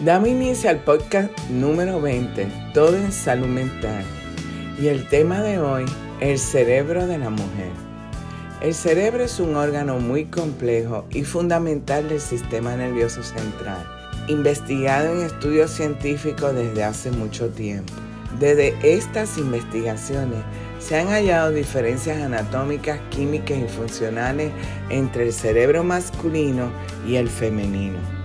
Damos inicio al podcast número 20, Todo en Salud Mental. Y el tema de hoy, el cerebro de la mujer. El cerebro es un órgano muy complejo y fundamental del sistema nervioso central, investigado en estudios científicos desde hace mucho tiempo. Desde estas investigaciones se han hallado diferencias anatómicas, químicas y funcionales entre el cerebro masculino y el femenino.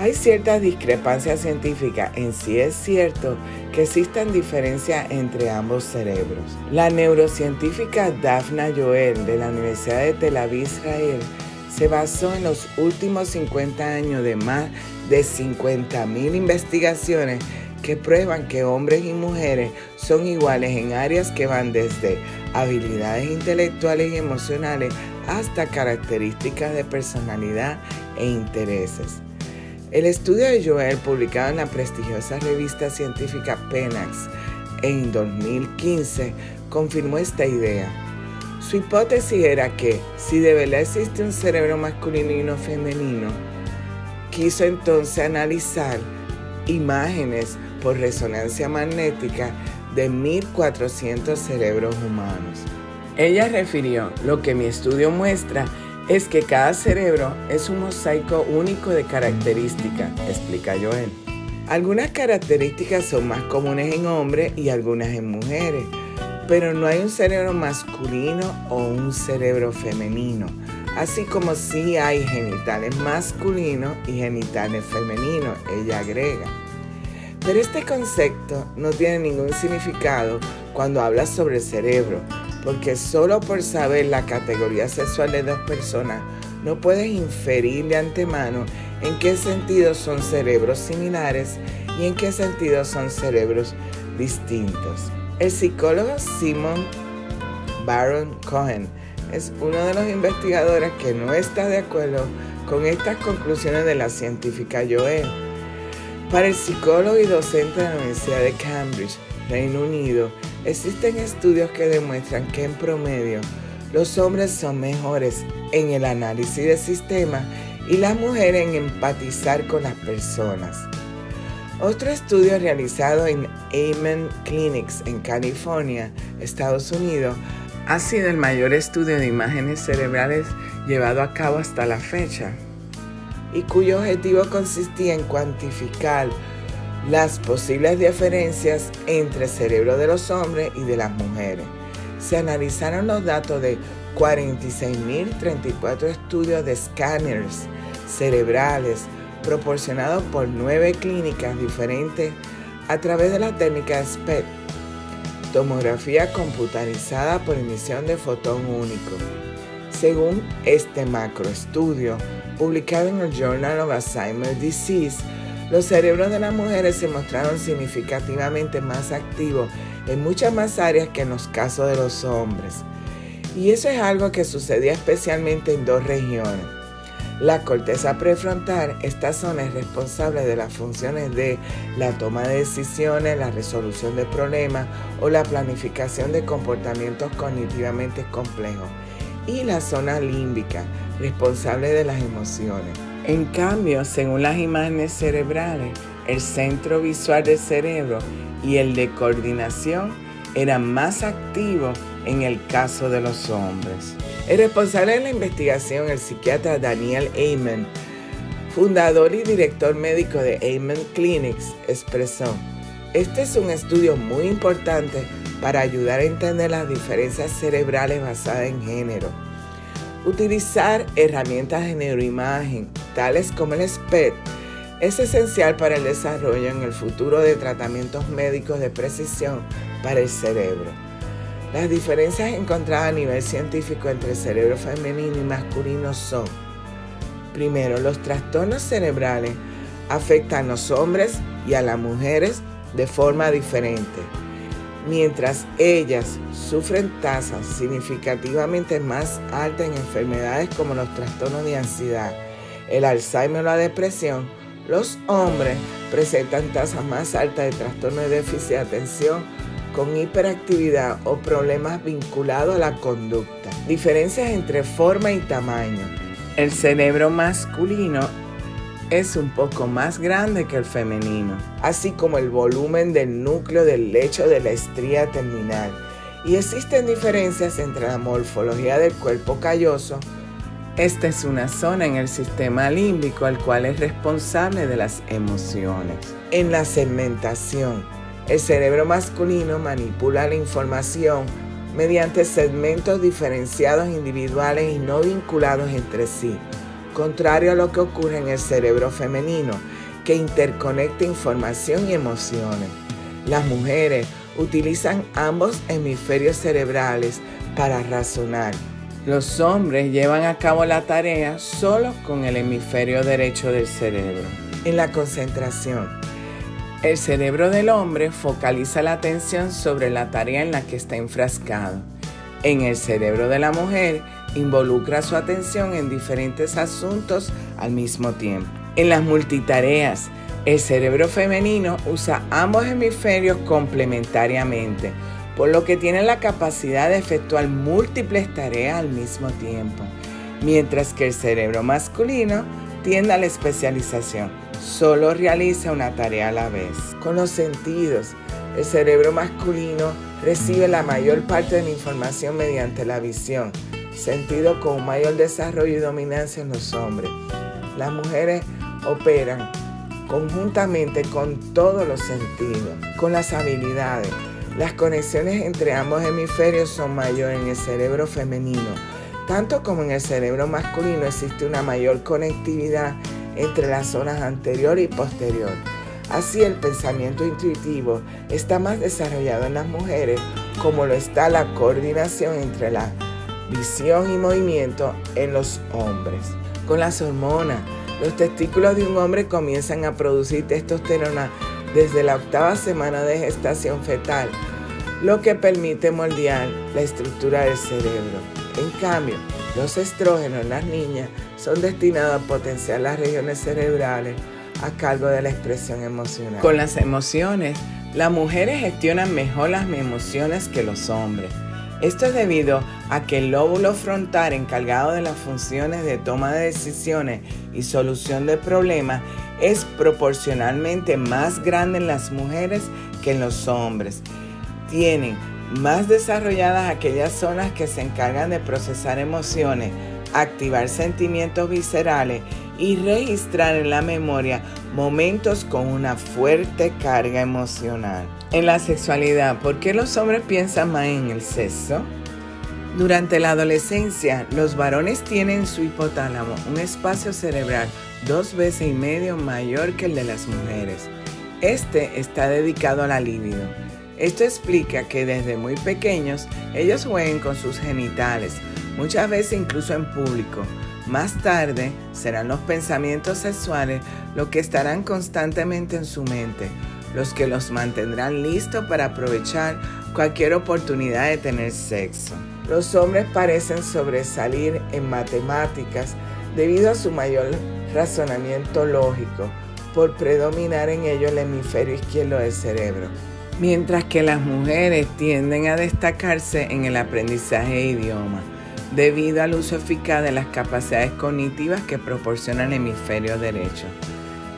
Hay ciertas discrepancias científicas en si es cierto que existan diferencias entre ambos cerebros. La neurocientífica Daphna Joel de la Universidad de Tel Aviv, Israel, se basó en los últimos 50 años de más de 50.000 investigaciones que prueban que hombres y mujeres son iguales en áreas que van desde habilidades intelectuales y emocionales hasta características de personalidad e intereses. El estudio de Joel, publicado en la prestigiosa revista científica PENAX en 2015, confirmó esta idea. Su hipótesis era que si de verdad existe un cerebro masculino y uno femenino, quiso entonces analizar imágenes por resonancia magnética de 1.400 cerebros humanos. Ella refirió, lo que mi estudio muestra es que cada cerebro es un mosaico único de características, explica Joel. Algunas características son más comunes en hombres y algunas en mujeres, pero no hay un cerebro masculino o un cerebro femenino, así como sí hay genitales masculinos y genitales femeninos, ella agrega. Pero este concepto no tiene ningún significado cuando habla sobre el cerebro, porque solo por saber la categoría sexual de dos personas no puedes inferir de antemano en qué sentido son cerebros similares y en qué sentido son cerebros distintos. El psicólogo Simon Baron Cohen es uno de los investigadores que no está de acuerdo con estas conclusiones de la científica Joel. Para el psicólogo y docente de la Universidad de Cambridge, Reino Unido, Existen estudios que demuestran que en promedio los hombres son mejores en el análisis de sistemas y las mujeres en empatizar con las personas. Otro estudio realizado en Amen Clinics en California, Estados Unidos, ha sido el mayor estudio de imágenes cerebrales llevado a cabo hasta la fecha y cuyo objetivo consistía en cuantificar las posibles diferencias entre el cerebro de los hombres y de las mujeres. Se analizaron los datos de 46.034 estudios de escáneres cerebrales proporcionados por nueve clínicas diferentes a través de la técnica SPECT, tomografía computarizada por emisión de fotón único. Según este macroestudio, publicado en el Journal of Alzheimer's Disease, los cerebros de las mujeres se mostraron significativamente más activos en muchas más áreas que en los casos de los hombres. Y eso es algo que sucedía especialmente en dos regiones. La corteza prefrontal, esta zona es responsable de las funciones de la toma de decisiones, la resolución de problemas o la planificación de comportamientos cognitivamente complejos. Y la zona límbica, responsable de las emociones. En cambio, según las imágenes cerebrales, el centro visual del cerebro y el de coordinación eran más activos en el caso de los hombres. El responsable de la investigación, el psiquiatra Daniel Amen, fundador y director médico de Amen Clinics, expresó, este es un estudio muy importante para ayudar a entender las diferencias cerebrales basadas en género Utilizar herramientas de neuroimagen, tales como el SPED, es esencial para el desarrollo en el futuro de tratamientos médicos de precisión para el cerebro. Las diferencias encontradas a nivel científico entre el cerebro femenino y masculino son, primero, los trastornos cerebrales afectan a los hombres y a las mujeres de forma diferente mientras ellas sufren tasas significativamente más altas en enfermedades como los trastornos de ansiedad, el Alzheimer o la depresión, los hombres presentan tasas más altas de trastorno de déficit de atención con hiperactividad o problemas vinculados a la conducta. Diferencias entre forma y tamaño. El cerebro masculino es un poco más grande que el femenino, así como el volumen del núcleo del lecho de la estría terminal. Y existen diferencias entre la morfología del cuerpo calloso. Esta es una zona en el sistema límbico al cual es responsable de las emociones. En la segmentación, el cerebro masculino manipula la información mediante segmentos diferenciados individuales y no vinculados entre sí, contrario a lo que ocurre en el cerebro femenino, que interconecta información y emociones. Las mujeres utilizan ambos hemisferios cerebrales para razonar. Los hombres llevan a cabo la tarea solo con el hemisferio derecho del cerebro. En la concentración, el cerebro del hombre focaliza la atención sobre la tarea en la que está enfrascado. En el cerebro de la mujer involucra su atención en diferentes asuntos al mismo tiempo. En las multitareas, el cerebro femenino usa ambos hemisferios complementariamente, por lo que tiene la capacidad de efectuar múltiples tareas al mismo tiempo, mientras que el cerebro masculino tiende a la especialización solo realiza una tarea a la vez. Con los sentidos, el cerebro masculino recibe la mayor parte de la información mediante la visión, sentido con mayor desarrollo y dominancia en los hombres. Las mujeres operan conjuntamente con todos los sentidos, con las habilidades. Las conexiones entre ambos hemisferios son mayores en el cerebro femenino. Tanto como en el cerebro masculino existe una mayor conectividad entre las zonas anterior y posterior. Así el pensamiento intuitivo está más desarrollado en las mujeres como lo está la coordinación entre la visión y movimiento en los hombres. Con las hormonas, los testículos de un hombre comienzan a producir testosterona desde la octava semana de gestación fetal, lo que permite moldear la estructura del cerebro. En cambio, los estrógenos en las niñas son destinados a potenciar las regiones cerebrales a cargo de la expresión emocional. Con las emociones, las mujeres gestionan mejor las emociones que los hombres. Esto es debido a que el lóbulo frontal encargado de las funciones de toma de decisiones y solución de problemas es proporcionalmente más grande en las mujeres que en los hombres. Tienen más desarrolladas aquellas zonas que se encargan de procesar emociones, activar sentimientos viscerales y registrar en la memoria momentos con una fuerte carga emocional. En la sexualidad, ¿por qué los hombres piensan más en el sexo? Durante la adolescencia, los varones tienen en su hipotálamo un espacio cerebral dos veces y medio mayor que el de las mujeres. Este está dedicado a la libido esto explica que desde muy pequeños ellos jueguen con sus genitales, muchas veces incluso en público. Más tarde serán los pensamientos sexuales los que estarán constantemente en su mente, los que los mantendrán listos para aprovechar cualquier oportunidad de tener sexo. Los hombres parecen sobresalir en matemáticas debido a su mayor razonamiento lógico, por predominar en ello el hemisferio izquierdo del cerebro mientras que las mujeres tienden a destacarse en el aprendizaje de idiomas debido al uso eficaz de las capacidades cognitivas que proporciona el hemisferio derecho.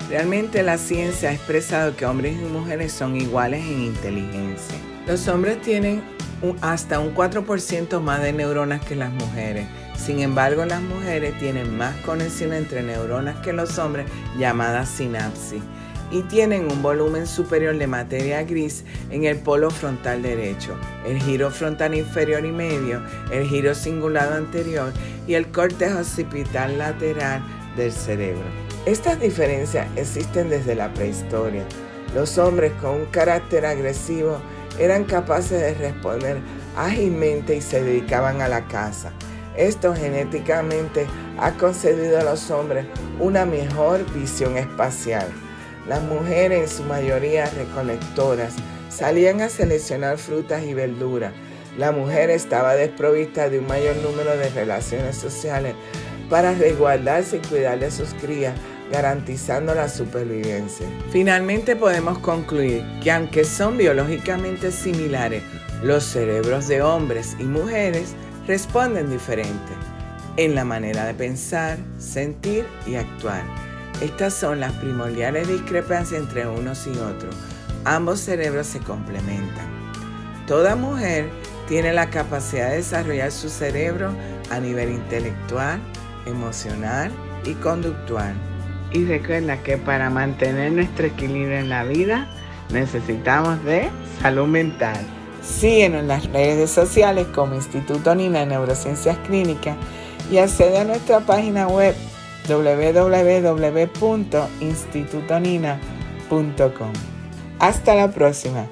Realmente la ciencia ha expresado que hombres y mujeres son iguales en inteligencia. Los hombres tienen hasta un 4% más de neuronas que las mujeres. Sin embargo, las mujeres tienen más conexión entre neuronas que los hombres, llamadas sinapsis y tienen un volumen superior de materia gris en el polo frontal derecho, el giro frontal inferior y medio, el giro cingulado anterior y el corte occipital lateral del cerebro. Estas diferencias existen desde la prehistoria. Los hombres con un carácter agresivo eran capaces de responder ágilmente y se dedicaban a la caza. Esto genéticamente ha concedido a los hombres una mejor visión espacial. Las mujeres, en su mayoría recolectoras, salían a seleccionar frutas y verduras. La mujer estaba desprovista de un mayor número de relaciones sociales para resguardarse y cuidar de sus crías, garantizando la supervivencia. Finalmente podemos concluir que aunque son biológicamente similares, los cerebros de hombres y mujeres responden diferente en la manera de pensar, sentir y actuar. Estas son las primordiales discrepancias entre unos y otros. Ambos cerebros se complementan. Toda mujer tiene la capacidad de desarrollar su cerebro a nivel intelectual, emocional y conductual. Y recuerda que para mantener nuestro equilibrio en la vida necesitamos de salud mental. Síguenos en las redes sociales como Instituto Nina de Neurociencias Clínicas y accede a nuestra página web www.institutonina.com. Hasta la próxima